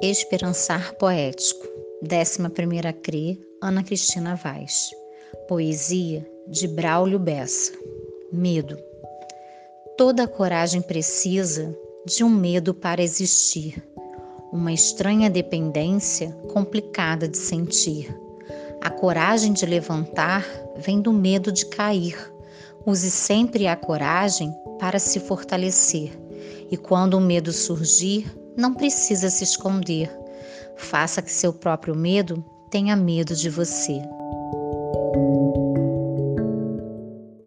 Esperançar Poético, 11 CRE, Ana Cristina Vaz. Poesia de Braulio Bessa. Medo. Toda coragem precisa de um medo para existir, uma estranha dependência complicada de sentir. A coragem de levantar vem do medo de cair. Use sempre a coragem para se fortalecer. E quando o medo surgir, não precisa se esconder. Faça que seu próprio medo tenha medo de você.